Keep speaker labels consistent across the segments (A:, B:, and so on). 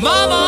A: Mama.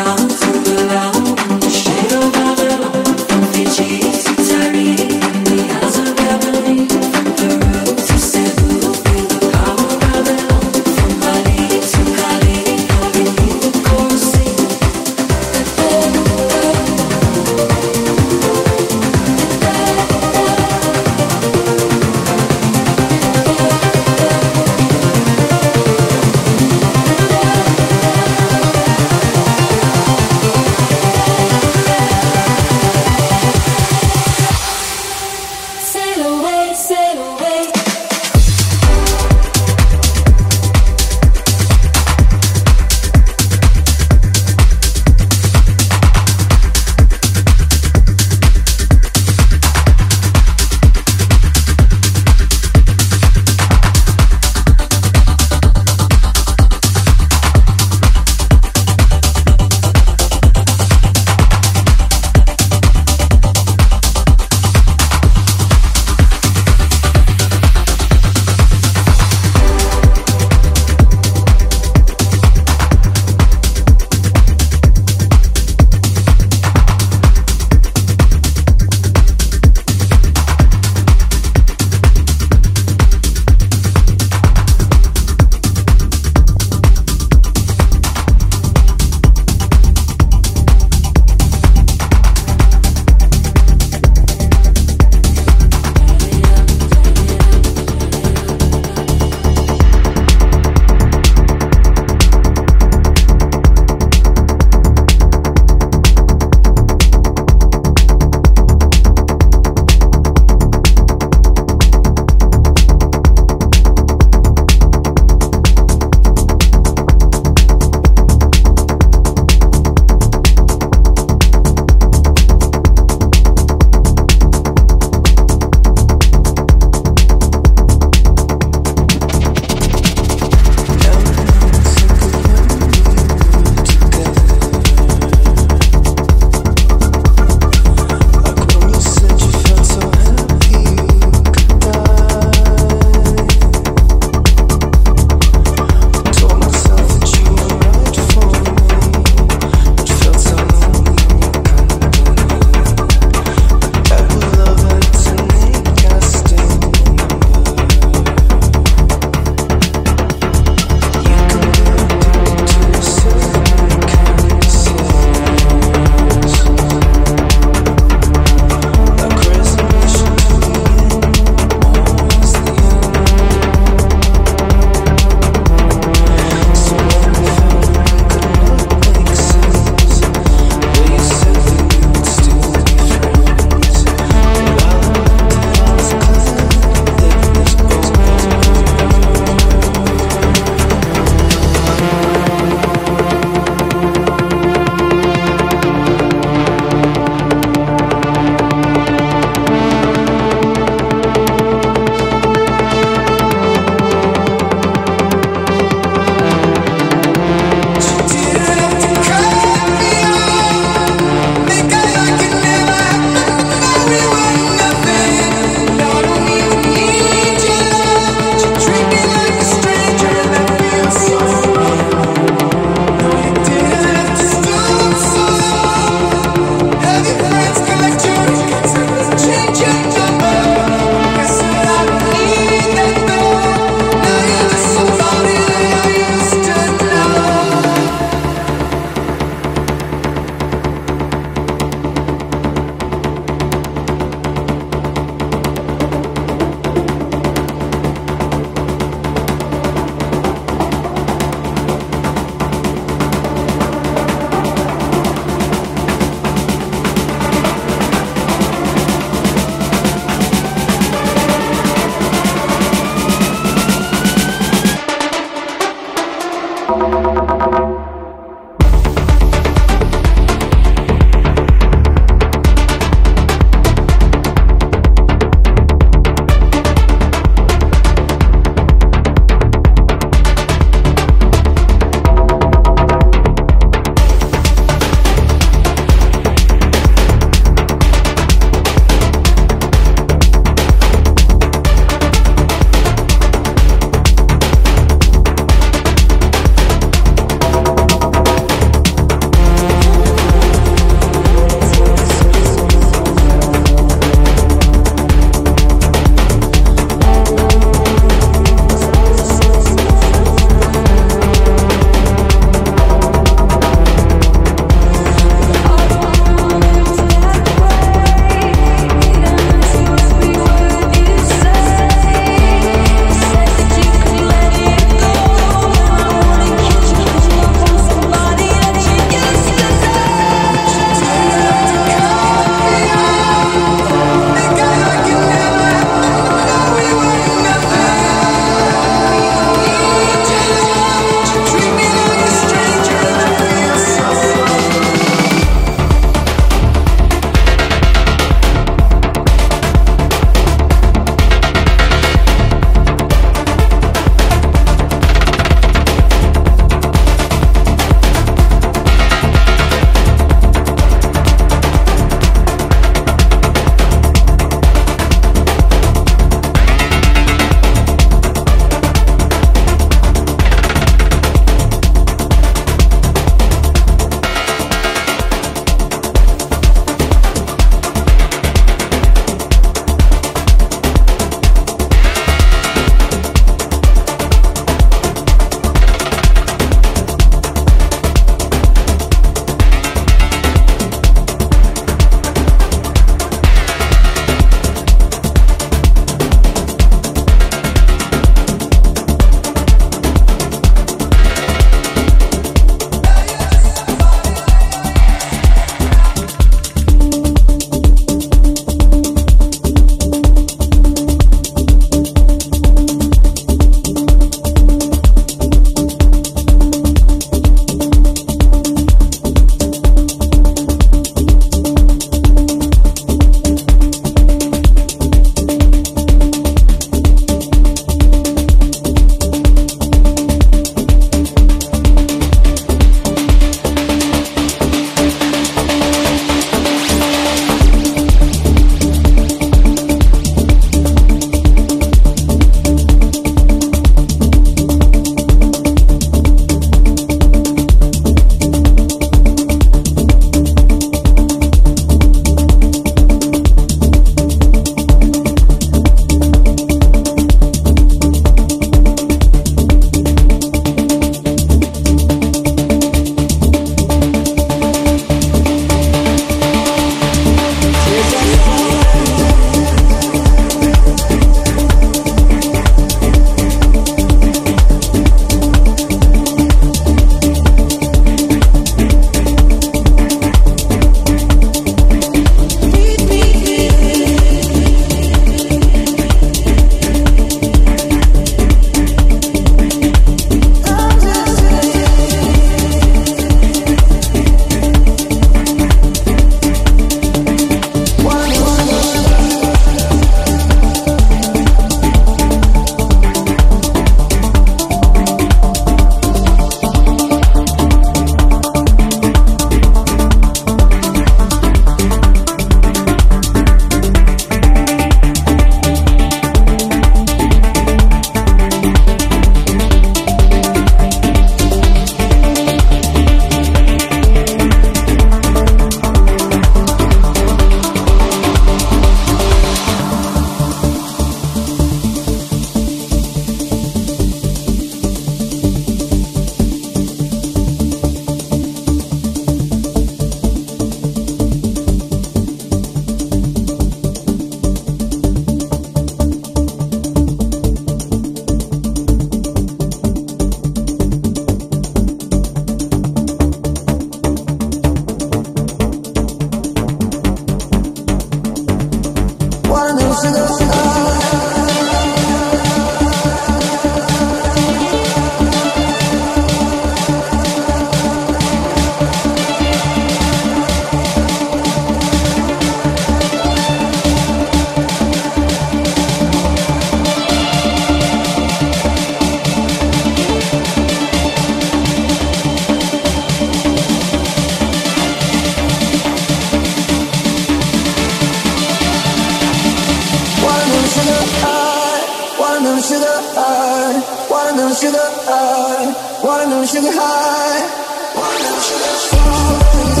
B: sugar high, want a little sugar high, want a little sugar
A: high, want a little sugar
C: high.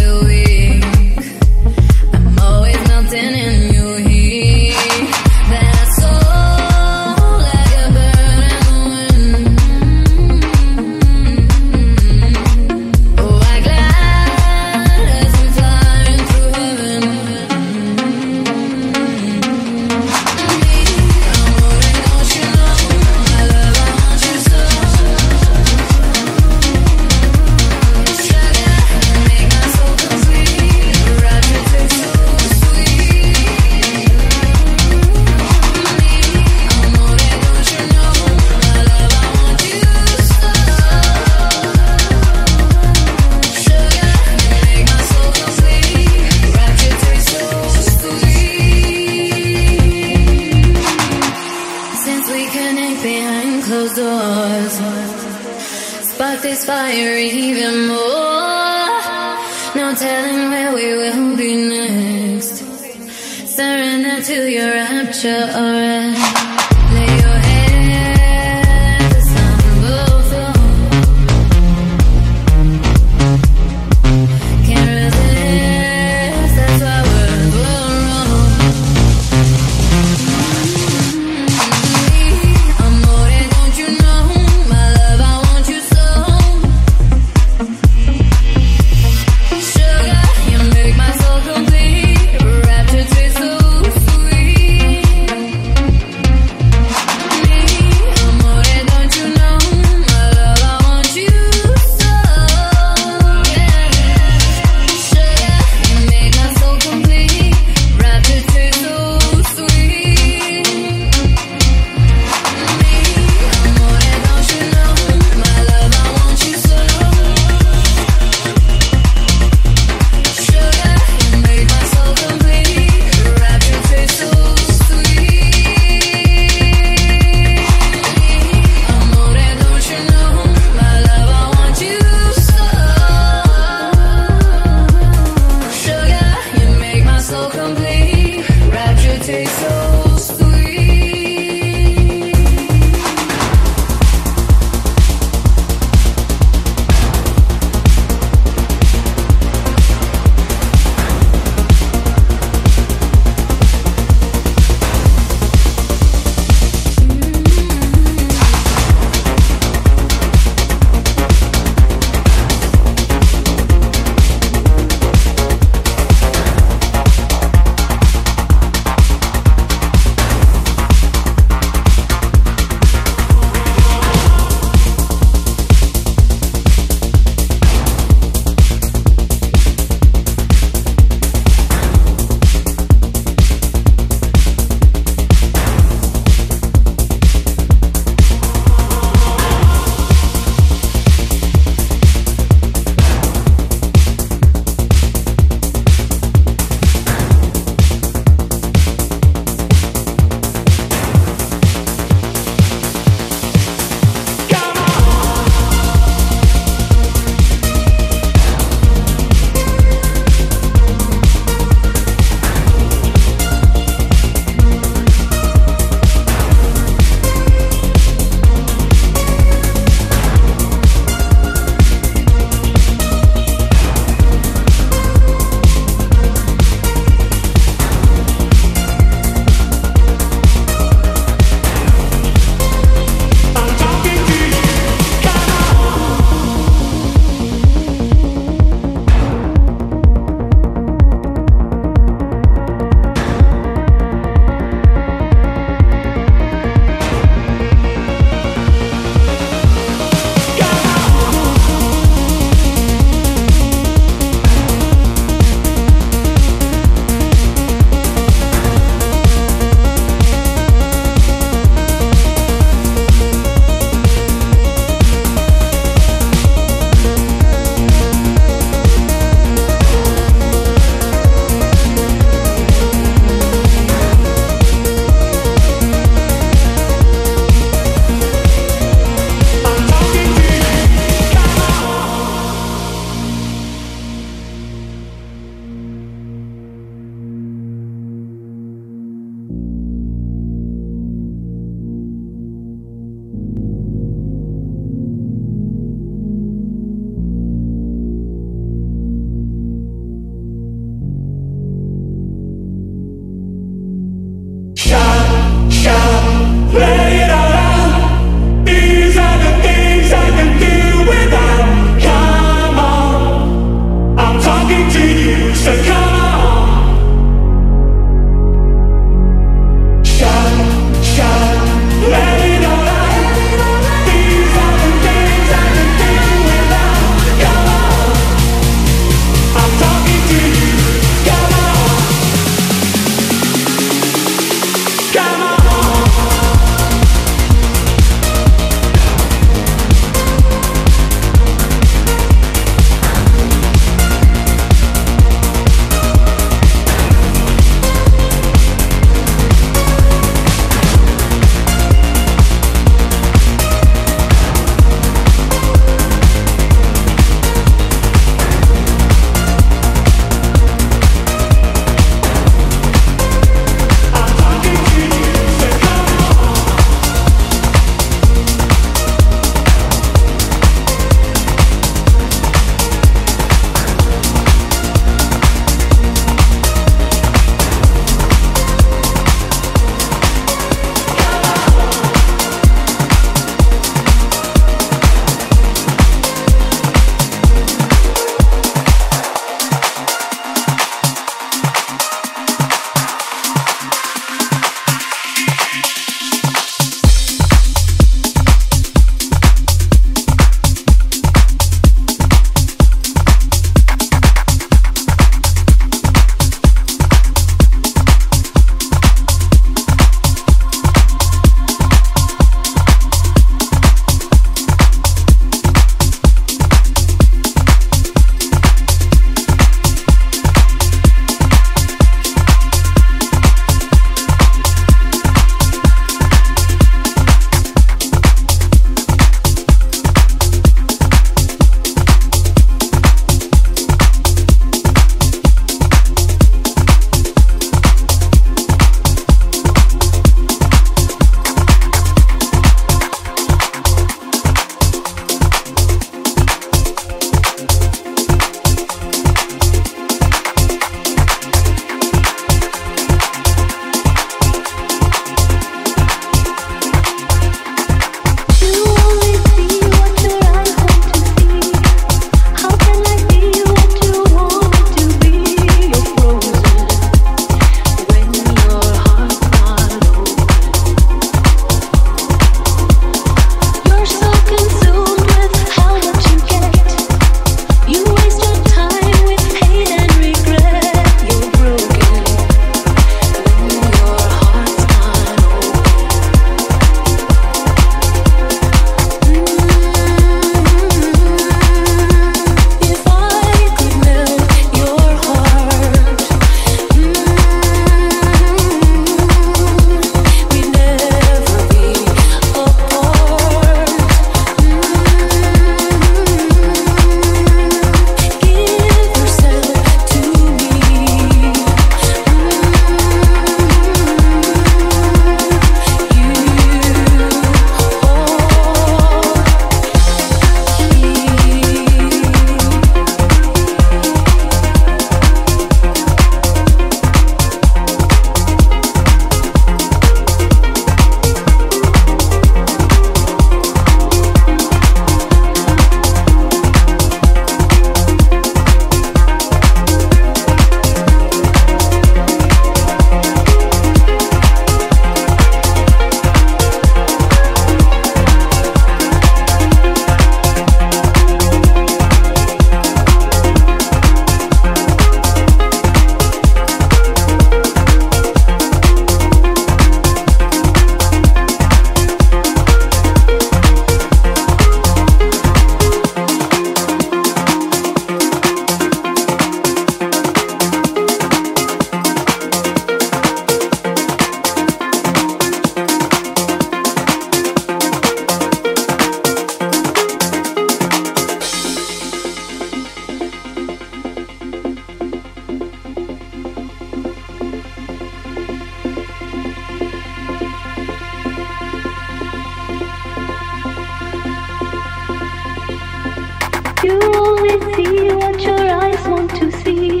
C: See what your eyes want to see.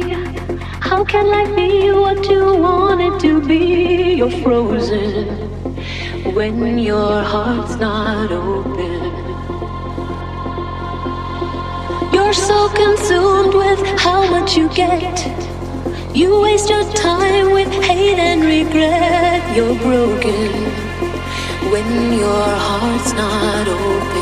C: How can life be what you want it to be? You're frozen when your heart's not open. You're so consumed with how much you get. You waste your time with hate and regret. You're broken when your heart's not open.